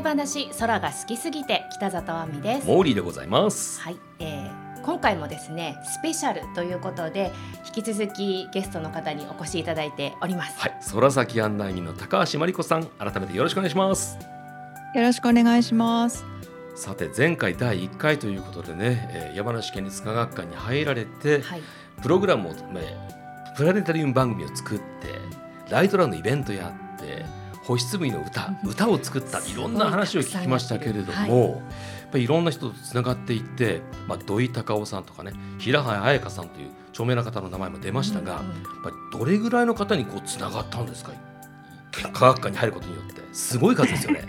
30分天体話空が好きすぎて北里亜美です。モーリーでございます。はい、えー、今回もですねスペシャルということで引き続きゲストの方にお越しいただいております。はい空先案内人の高橋真理子さん改めてよろしくお願いします。よろしくお願いします。さて前回第1回ということでね、えー、山梨県立科学館に入られて、はい、プログラムを、えー、プラネタリウム番組を作ってライトランのイベントやって星紬の歌歌を作ったいろんな話を聞きましたけれども、はい、やっぱりいろんな人とつながっていって、まあ、土井隆夫さんとかね平原綾香さんという著名な方の名前も出ましたが、うんうん、やっぱりどれぐらいの方にこうつながったんですか？科学館に入ることによって。すごい数ですよね。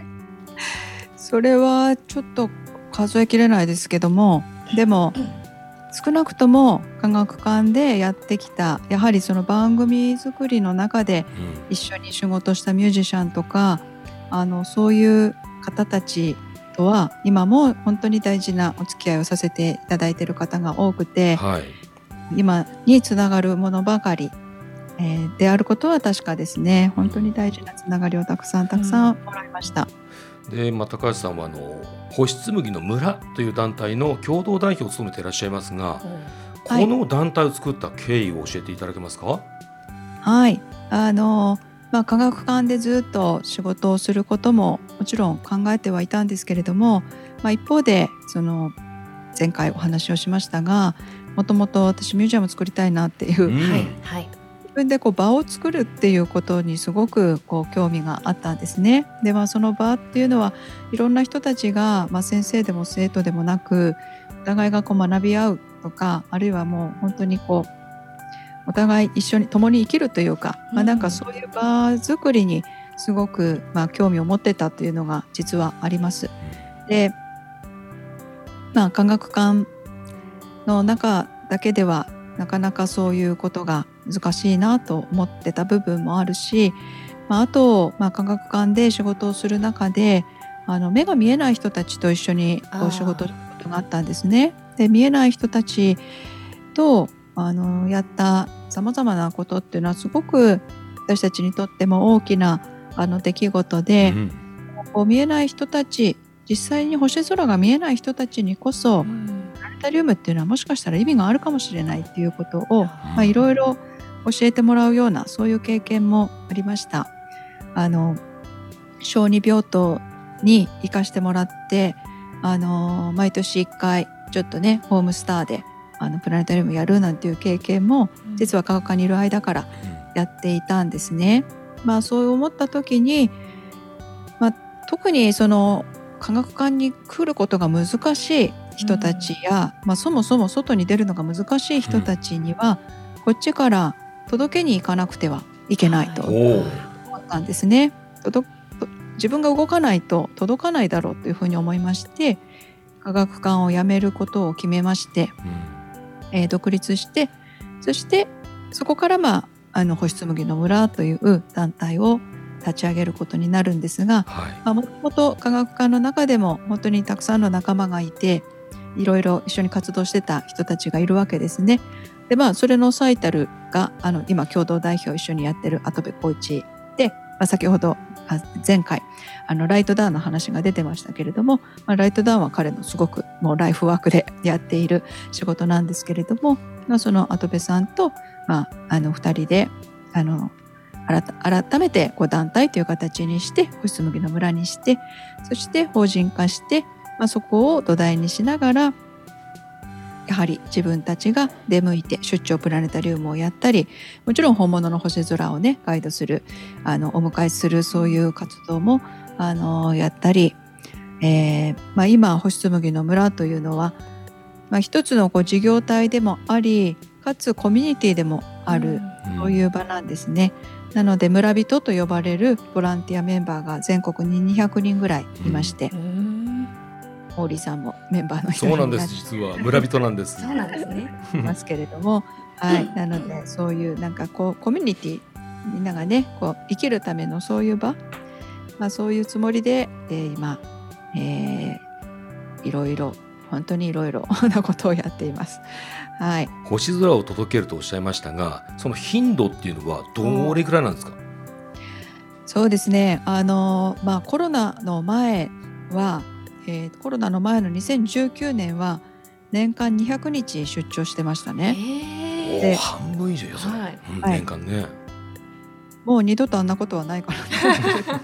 それはちょっと数えきれないですけどもでも少なくとも科学館でやってきたやはりその番組作りの中で一緒に仕事したミュージシャンとか、あのそういう方たちとは今も本当に大事なお付き合いをさせていただいている方が多くて、はい、今につながるものばかり、えー、であることは確かですね。本当に大事なつながりをたくさんたくさんもらいました。うん、で、まあ、高橋さんはあの星紬の村という団体の共同代表を務めていらっしゃいますが、この団体を作った経緯を教えていただけますか？はい。あのまあ、科学館でずっと仕事をすることももちろん考えてはいたんですけれども、まあ、一方でその前回お話をしましたがもともと私ミュージアム作りたいなっていう、うん、はい、自分でこう場を作るっていうことにすごくこう興味があったんですね。でまあその場っていうのはいろんな人たちが、まあ、先生でも生徒でもなくお互いがこう学び合うとかあるいはもう本当にこうお互い一緒に共に生きるというか、まあ、なんかそういう場作りにすごくまあ興味を持ってたっていうのが実はあります。でまあ科学館の中だけではなかなかそういうことが難しいなと思ってた部分もあるし、まあ、あと、まあ、科学館で仕事をする中であの目が見えない人たちと一緒にお仕事があったんですね。で見えない人たちとあのやったさまざまなことっていうのはすごく私たちにとっても大きなあの出来事で、うん、こう見えない人たち実際に星空が見えない人たちにこそ、うん。タリウムっていうのはもしかしたら意味があるかもしれないっていうことをいろいろ教えてもらうようなそういう経験もありました。あの小児病棟に行かしてもらってあの毎年1回ちょっとねホームスターであのプラネタリウムやるなんていう経験も実は科学館にいる間からやっていたんですね。まあそう思った時に、まあ、特にその科学館に来ることが難しい人たちや、まあ、そもそも外に出るのが難しい人たちには、こっちから届けに行かなくてはいけないと思ったんですね。自分が動かないと届かないだろうというふうに思いまして科学館を辞めることを決めまして、うん、えー、独立してそしてそこからまああの星紬の村という団体を立ち上げることになるんですがもともと科学館の中でも本当にたくさんの仲間がいていろいろ一緒に活動してた人たちがいるわけですね。でまあそれの最たるがあの今共同代表一緒にやってる跡部浩一で、まあ、先ほど前回あのライトダウンの話が出てましたけれども、まあ、ライトダウンは彼のすごくもうライフワークでやっている仕事なんですけれども、まあ、その跡部さんと、まあ、あの2人であの改めてこう団体という形にして星紬の村にしてそして法人化してまあ、そこを土台にしながらやはり自分たちが出向いて出張プラネタリウムをやったりもちろん本物の星空をねガイドするあのお迎えするそういう活動もあのやったり、えーまあ、今星紬の村というのは、まあ、一つのこう事業体でもありかつコミュニティでもある、うん、そういう場なんですね。なので村人と呼ばれるボランティアメンバーが全国に200人ぐらいいまして。うんモーリーさんもメンバーの一人そうなんです。実は村人なんです。そうなんですね。いますけれども。はい。なのでそういうなんかこうコミュニティみんながねこう生きるためのそういう場、まあ、そういうつもりで、えー、今、えー、いろいろ本当にいろいろ なことをやっています。はい、星空を届けるとおっしゃいましたがその頻度っていうのはどれぐらいなんですか、そうですね。あの、まあ、コロナの前は、えー、コロナの前の2019年は年間200日出張してましたね。で半分以上よそれ、はい。うん、年間ね、もう二度とあんなことはないから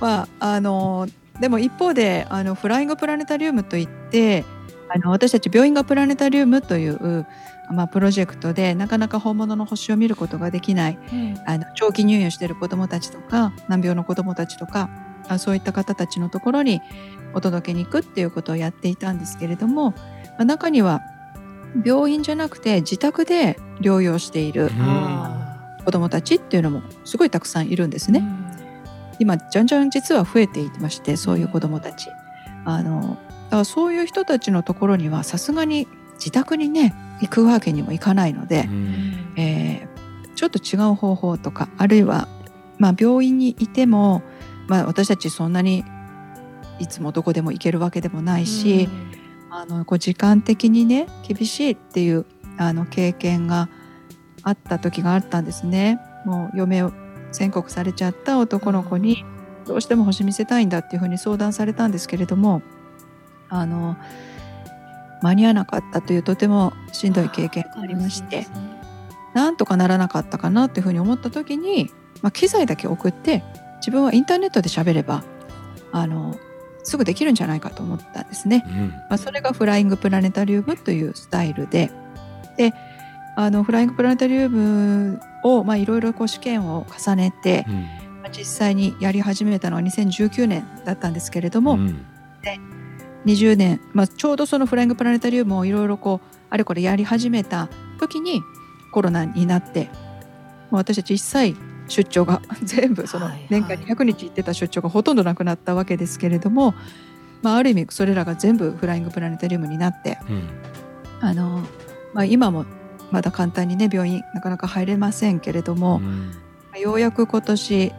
まああのでも一方であのフライングプラネタリウムといってあの私たち病院がプラネタリウムという、まあ、プロジェクトでなかなか本物の星を見ることができない、うん、あの長期入院している子どもたちとか難病の子どもたちとかあそういった方たちのところにお届けに行くっていうことをやっていたんですけれども、まあ、中には病院じゃなくて自宅で療養している子どもたちっていうのもすごいたくさんいるんですね。今じゃんじゃん実は増えていましてそういう子どもたち。あのだからそういう人たちのところにはさすがに自宅にね行くわけにもいかないので、えー、ちょっと違う方法とかあるいは、まあ、病院にいても、まあ、私たちそんなにいつもどこでも行けるわけでもないし、あのこう時間的にね厳しいっていうあの経験があった時があったんですね。もう嫁を宣告されちゃった男の子にどうしても星見せたいんだっていうふうに相談されたんですけれどもあの間に合わなかったというとてもしんどい経験がありまして、ね、なんとかならなかったかなっていうふうに思った時に、まあ、機材だけ送って自分はインターネットで喋ればあのすぐできるんじゃないかと思ったんですね。うん、まあ、それがフライングプラネタリウムというスタイルで。であのフライングプラネタリウムをいろいろ試験を重ねて、うん、実際にやり始めたのは2019年だったんですけれども、うん、で20年、まあ、ちょうどそのフライングプラネタリウムをいろいろこうあれこれやり始めた時にコロナになって私たち一切出張が 全部その年間200日行ってた出張がほとんどなくなったわけですけれども、まあ、ある意味それらが全部フライングプラネタリウムになって、うん、あのまあ、今もまだ簡単にね病院なかなか入れませんけれども、うん、ようやく今年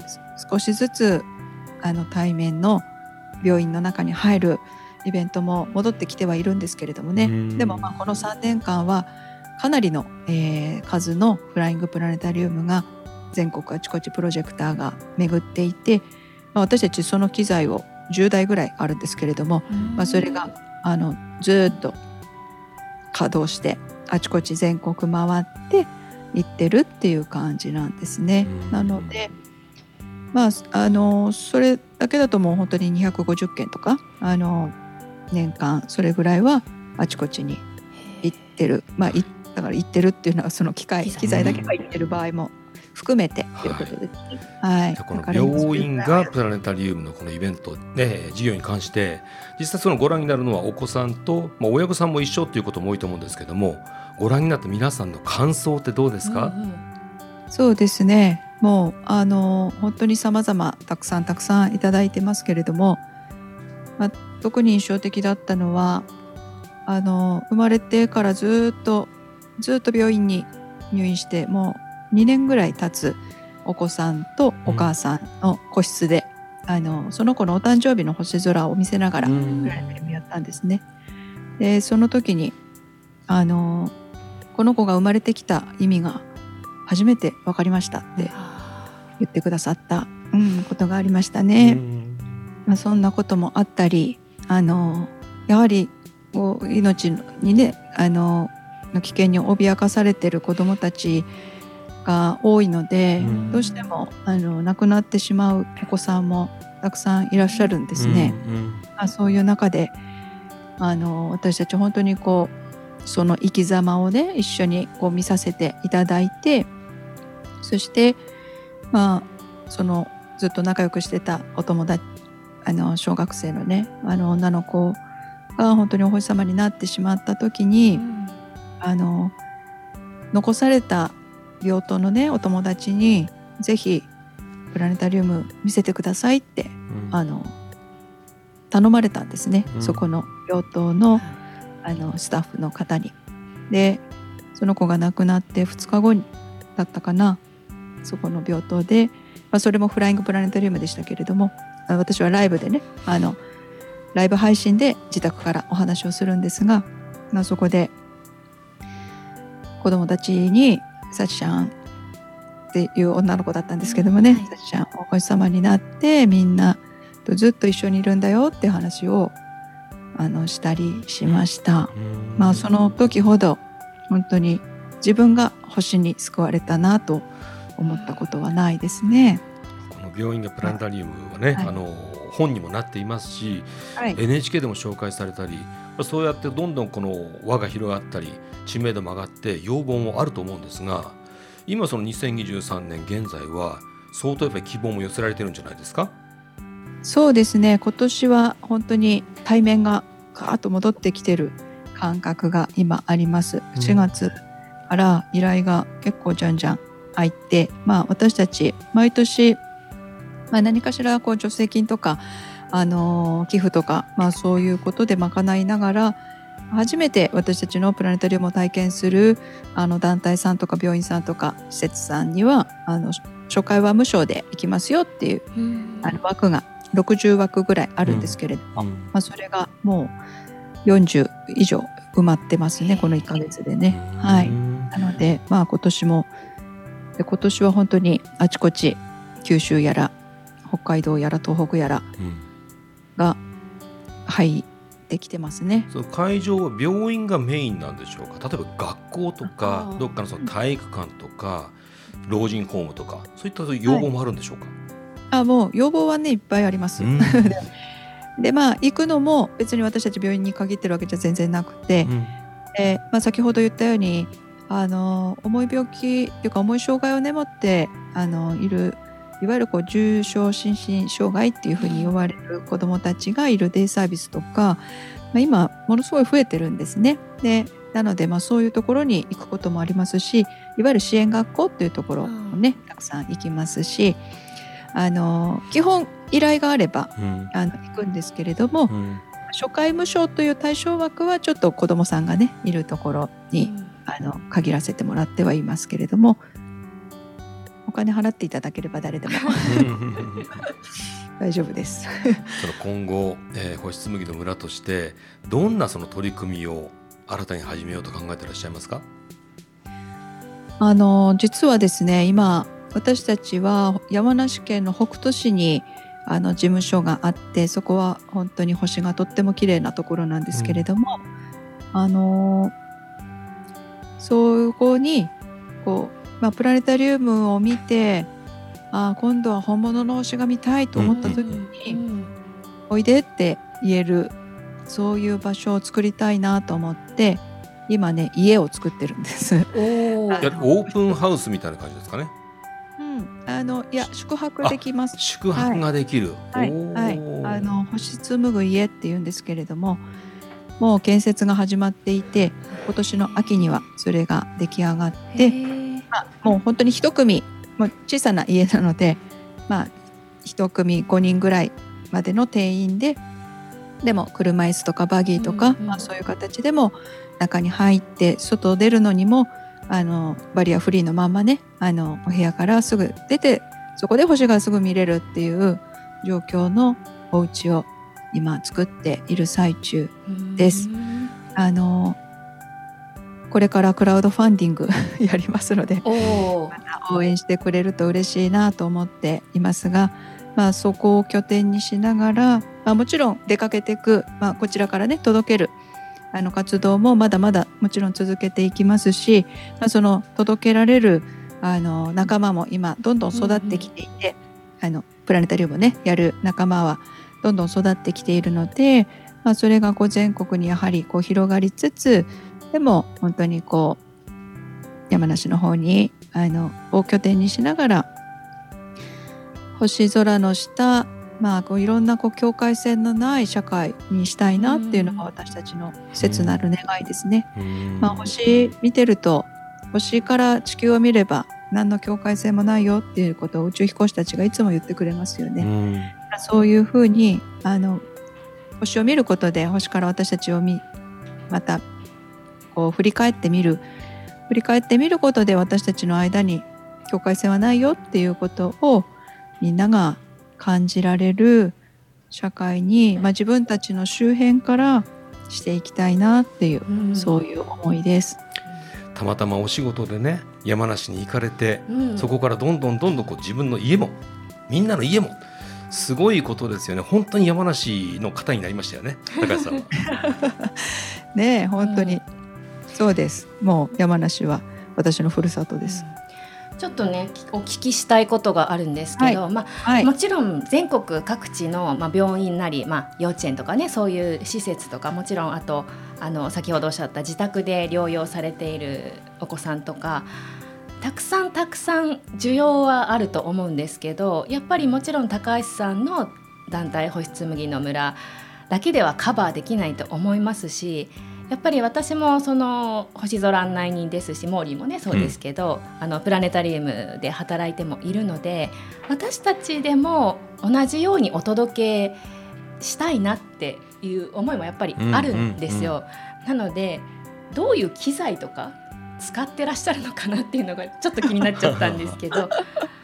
少しずつあの対面の病院の中に入るイベントも戻ってきてはいるんですけれどもね、うん、でもまあこの3年間はかなりの、えー、数のフライングプラネタリウムが全国あちこちプロジェクターが巡っていて、まあ、私たちその機材を10台ぐらいあるんですけれども、まあ、それがあのずっと稼働してあちこち全国回って行ってるっていう感じなんですね。なのでまああのそれだけだともう本当に250件とかあの年間それぐらいはあちこちに行ってる。まあだから行ってるっていうのはその機械機材だけが行ってる場合も含めてということですね。はい。この病院がプラネタリウムのこのイベントね授業に関して実際そのご覧になるのはお子さんとまあ親御さんも一緒ということも多いと思うんですけどもご覧になった皆さんの感想ってどうですか？うんうん、そうですね。もうあの本当に様々たくさんたくさんいただいてますけれども、まあ、特に印象的だったのはあの生まれてからずっとずっと病院に入院してもう2年ぐらい経つお子さんとお母さんの個室で、うん、あのその子のお誕生日の星空を見せながらやったんですね。でその時にあのこの子が生まれてきた意味が初めて分かりましたって言ってくださった、うん、ことがありましたね。まあ、そんなこともあったりあのやはりこう命にねあのの危険に脅かされてる子どもたちが多いので、うん、どうしてもあの亡くなってしまうお子さんもたくさんいらっしゃるんですね。うんうん、まあ、そういう中であの私たち本当にこうその生き様をね一緒にこう見させていただいてそしてまあそのずっと仲良くしてたお友達あの小学生のねあの女の子が本当にお星様になってしまった時に、うん、あの残された病棟のねお友達にぜひプラネタリウム見せてくださいって、うん、あの頼まれたんですね、うん、そこの病棟のあのスタッフの方に。でその子が亡くなって2日後だったかなそこの病棟で、まあ、それもフライングプラネタリウムでしたけれども私はライブでねあのライブ配信で自宅からお話をするんですが、まあ、そこで子供たちに「さちちゃん。っていう女の子だったんですけどもね、はい、ちゃんお星様になってみんなとずっと一緒にいるんだよって話をあのしたりしました。まあその時ほど本当に自分が星に救われたなと思ったことはないですね。この病院がプラネタリウムはね、はい、あの本にもなっていますし、はい、NHK でも紹介されたりそうやってどんどんこの輪が広がったり知名度も上がって要望もあると思うんですが今その2023年現在は相当やっぱり希望も寄せられてるんじゃないですか？そうですね。今年は本当に対面がガーッと戻ってきてる感覚が今あります。4月から依頼が結構じゃんじゃん入って、まあ私たち毎年、まあ、何かしらこう助成金とか、あの寄付とか、まあそういうことで賄いながら、初めて私たちのプラネタリウムを体験するあの団体さんとか病院さんとか施設さんにはあの初回は無償で行きますよっていう、あの枠が60枠ぐらいあるんですけれども、うん、まあ、それがもう40以上埋まってますねこの1か月でね。はい、なので、まあ、今年もで今年は本当にあちこち九州やら北海道やら東北やらが入ってきてますね。その会場は病院がメインなんでしょうか。例えば学校とかどっかのその体育館とか、老人ホームとかそういった要望もあるんでしょうか、はいあもう要望はねいっぱいあります。うん、でまあ行くのも別に私たち病院に限ってるわけじゃ全然なくて、うん、えまあ、先ほど言ったようにあの重い病気というか重い障害をね持ってあのいるいわゆるこう重症心身障害っていうふうに呼ばれる子どもたちがいるデイサービスとか、まあ、今ものすごい増えてるんですね。でなので、まあ、そういうところに行くこともありますしいわゆる支援学校っていうところもねたくさん行きますしあの基本依頼があれば、うん、あの行くんですけれども、うん、初回無償という対象枠はちょっと子どもさんがねいるところに、うん、あの限らせてもらってはいますけれどもお金払っていただければ誰でも。大丈夫です。その今後、えー、星紬の村としてどんなその取り組みを新たに始めようと考えていらっしゃいますか？あの実はですね今私たちは山梨県の北杜市にあの事務所があってそこは本当に星がとっても綺麗なところなんですけれども、うん、あのそこにこう、まあ、プラネタリウムを見てあ今度は本物の星が見たいと思った時に、うん、おいでって言えるそういう場所を作りたいなと思って今ね家を作ってるんです。オープンハウスみたいな感じですかね。あのいや宿泊できます。宿泊ができる。はい、はい、あの星紡ぐ家っていうんですけれども、もう建設が始まっていて、今年の秋にはそれが出来上がって、まあ、もう本当に一組、もう小さな家なので、まあ一組5人ぐらいまでの定員で、でも車椅子とかバギーとか、うんうん、まあそういう形でも中に入って外出るのにもあのバリアフリーのまんまねあのお部屋からすぐ出てそこで星がすぐ見れるっていう状況のお家を今作っている最中です。あのこれからクラウドファンディング やりますので応援してくれると嬉しいなと思っていますが、まあ、そこを拠点にしながら、まあ、もちろん出かけていく、まあ、こちらからね届けるあの活動もまだまだもちろん続けていきますし、まあ、その届けられるあの仲間も今どんどん育ってきていて、うんうん、あのプラネタリウムねやる仲間はどんどん育ってきているので、まあ、それがこう全国にやはりこう広がりつつでも本当にこう山梨の方にあのを拠点にしながら星空の下まあ、こういろんなこう境界線のない社会にしたいなっていうのが私たちの切なる願いですね。まあ、星見てると星から地球を見れば何の境界線もないよっていうことを宇宙飛行士たちがいつも言ってくれますよね。そういうふうにあの星を見ることで星から私たちを見またこう振り返ってみる。振り返ってみることで私たちの間に境界線はないよっていうことをみんなが感じられる社会に、まあ、自分たちの周辺からしていきたいなっていう、うん、そういう思いです。たまたまお仕事でね山梨に行かれて、うん、そこからどんどんどんどんこう自分の家もみんなの家もすごいことですよね。本当に山梨の方になりましたよね 高橋さん ね本当に、うん、そうです。もう山梨は私のふるさとです、うん、ちょっとねお聞きしたいことがあるんですけど、はい、まあ、はい、もちろん全国各地の、まあ、病院なり、まあ、幼稚園とかねそういう施設とかもちろんあとあの先ほどおっしゃった自宅で療養されているお子さんとかたくさんたくさん需要はあると思うんですけどやっぱりもちろん高橋さんの団体保湿麦の村だけではカバーできないと思いますしやっぱり私もその星空案内人ですしモーリーもねそうですけど、うん、あのプラネタリウムで働いてもいるので私たちでも同じようにお届けしたいなっていう思いもやっぱりあるんですよ。なのでどういう機材とか使ってらっしゃるのかなっていうのがちょっと気になっちゃったんですけど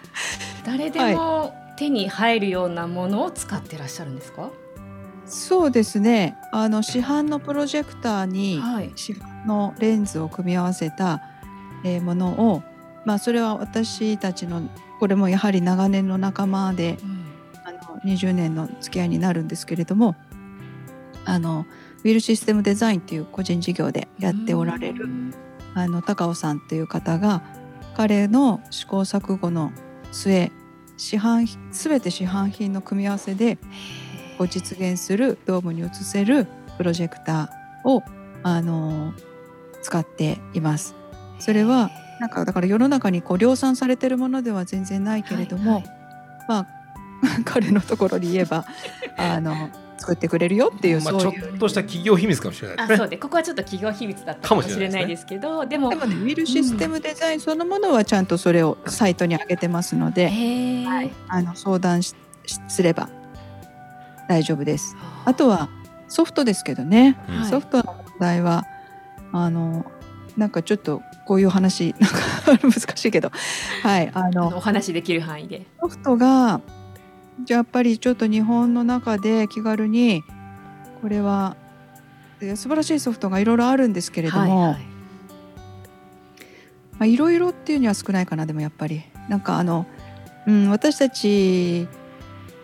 誰でも手に入るようなものを使ってらっしゃるんですか？そうですね。あの市販のプロジェクターに市販のレンズを組み合わせた、えものを、まあ、それは私たちのこれもやはり長年の仲間で、うん、あの20年の付き合いになるんですけれどもあのウィルシステムデザインっていう個人事業でやっておられるあの高尾さんっていう方が彼の試行錯誤の末市販全て市販品の組み合わせでこう実現するドームに移せるプロジェクターをあの使っています。それはなんかだから世の中にこう量産されてるものでは全然ないけれども、はいはい、まあ 彼のところに言えば あの作ってくれるよっていう、まあ、ちょっとした企業秘密かもしれない、ね、あそうでここはちょっと企業秘密だったかもしれないですけどでもでもねウィルシステムデザインそのものはちゃんとそれをサイトに上げてますので、はい、あの相談しすれば大丈夫です。あ。とはソフトですけどね、うん、ソフトの問題はあのなんかちょっとこういう話 なんか難しいけど、はい、あのお話できる範囲で。ソフトがじゃあやっぱりちょっと日本の中で気軽にこれは素晴らしいソフトがいろいろあるんですけれども、はいはい。まあ、いろいろっていうには少ないかなでもやっぱり。なんかあの、うん、私たち、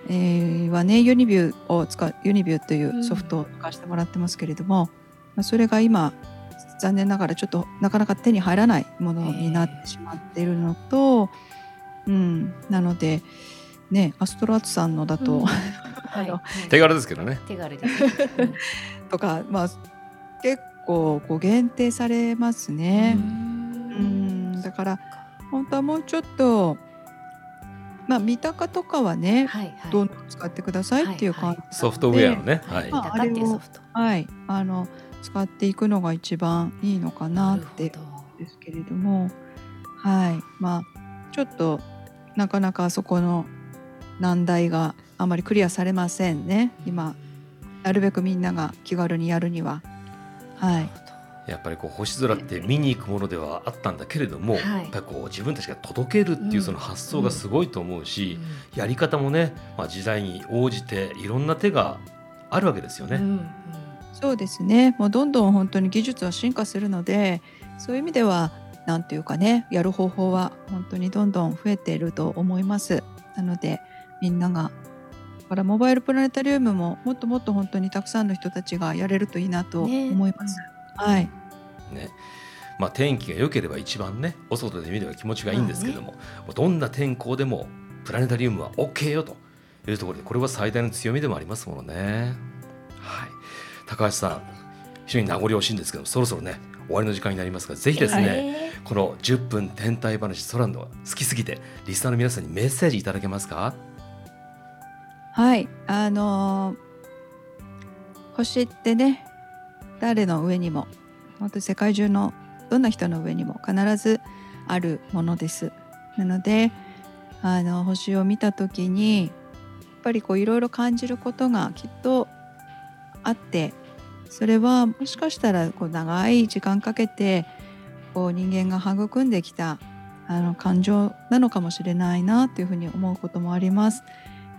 えー、はねユニビューを使うユニビューというソフトを使わせてもらってますけれども、うん、まあ、それが今残念ながらちょっとなかなか手に入らないものになってしまっているのと、うん、なので。ねアストラーツさんのだと、うん。はい、手軽ですけどね。手軽です、とかまあ結構こう限定されますね。うん。だから本当はもうちょっとまあ三鷹とかはね、はいはい、どんどん使ってくださいっていう感じ、はいはい、ソフトウェアのね、はい、まあ、あれをはい。あの使っていくのが一番いいのかなってですけれどもはい。まあちょっとなかなかそこの難題があまりクリアされませんね。今なるべくみんなが気軽にやるには。はいやっぱりこう星空って見に行くものではあったんだけれども、はい、やっぱりこう自分たちが届けるっていうその発想がすごいと思うし、うんうん、やり方もね、まあ、時代に応じていろんな手があるわけですよね。うんうん、そうですねもうどんどん本当に技術は進化するのでそういう意味ではなんていうかねやる方法は本当にどんどん増えていると思います。なのでみんながからモバイルプラネタリウムももっともっと本当にたくさんの人たちがやれるといいなと思います。ね、はい。ね。まあ天気が良ければ一番ねお外で見れば気持ちがいいんですけども、ね、どんな天候でもプラネタリウムは OK よというところでこれは最大の強みでもありますものね。はい。高橋さん非常に名残惜しいんですけどそろそろね終わりの時間になりますがぜひですね、この10分天体話空の好きすぎてリスナーの皆さんにメッセージいただけますか？はいあのー、星ってね誰の上にも本当世界中のどんな人の上にも必ずあるものですなのであの星を見た時にやっぱりこういろいろ感じることがきっとあってそれはもしかしたらこう長い時間かけてこう人間が育んできたあの感情なのかもしれないなというふうに思うこともあります。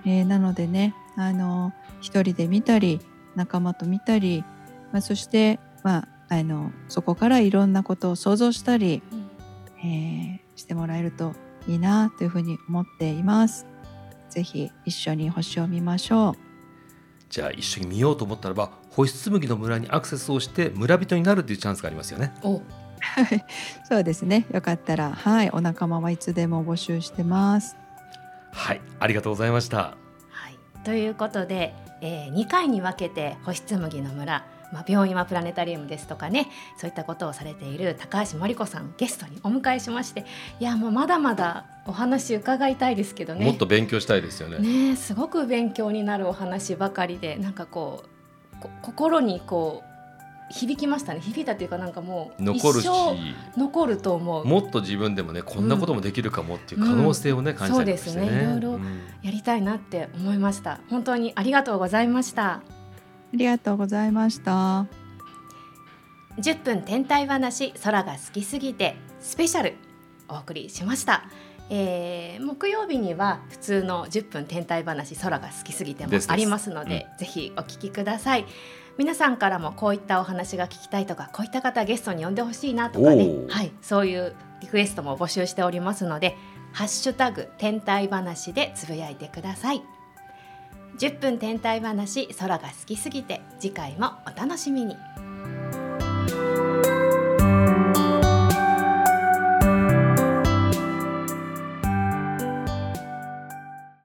えー、なのでねあの一人で見たり仲間と見たり、まあ、そして、まあ、あのそこからいろんなことを想像したり、えー、してもらえるといいなというふうに思っています。ぜひ一緒に星を見ましょう。じゃあ一緒に見ようと思ったらば星紬の村にアクセスをして村人になるというチャンスがありますよね。そうですね。よかったらはいお仲間はいつでも募集してます。はいありがとうございました。はいということで、えー、2回に分けて星紬の村まあ、病院はプラネタリウムですとかねそういったことをされている高橋真理子さんゲストにお迎えしましていやもうまだまだお話伺いたいですけどね。もっと勉強したいですよね。ねすごく勉強になるお話ばかりでなんかこう心にこう響きましたね。響いたというかなんかもう残るし残ると思う。もっと自分でもねこんなこともできるかもっていう可能性をね、うん、感じたりしてね、そうですね。いろいろやりたいなって思いました、本当にありがとうございましたありがとうございました。10分天体話空が好きすぎてスペシャルお送りしました、えー、木曜日には普通の10分天体話空が好きすぎてもありますので、うん、ぜひお聞きください。皆さんからもこういったお話が聞きたいとかこういった方ゲストに呼んでほしいなとかね、はい、そういうリクエストも募集しておりますのでハッシュタグ天体話でつぶやいてください10分天体話空が好きすぎて次回もお楽しみに。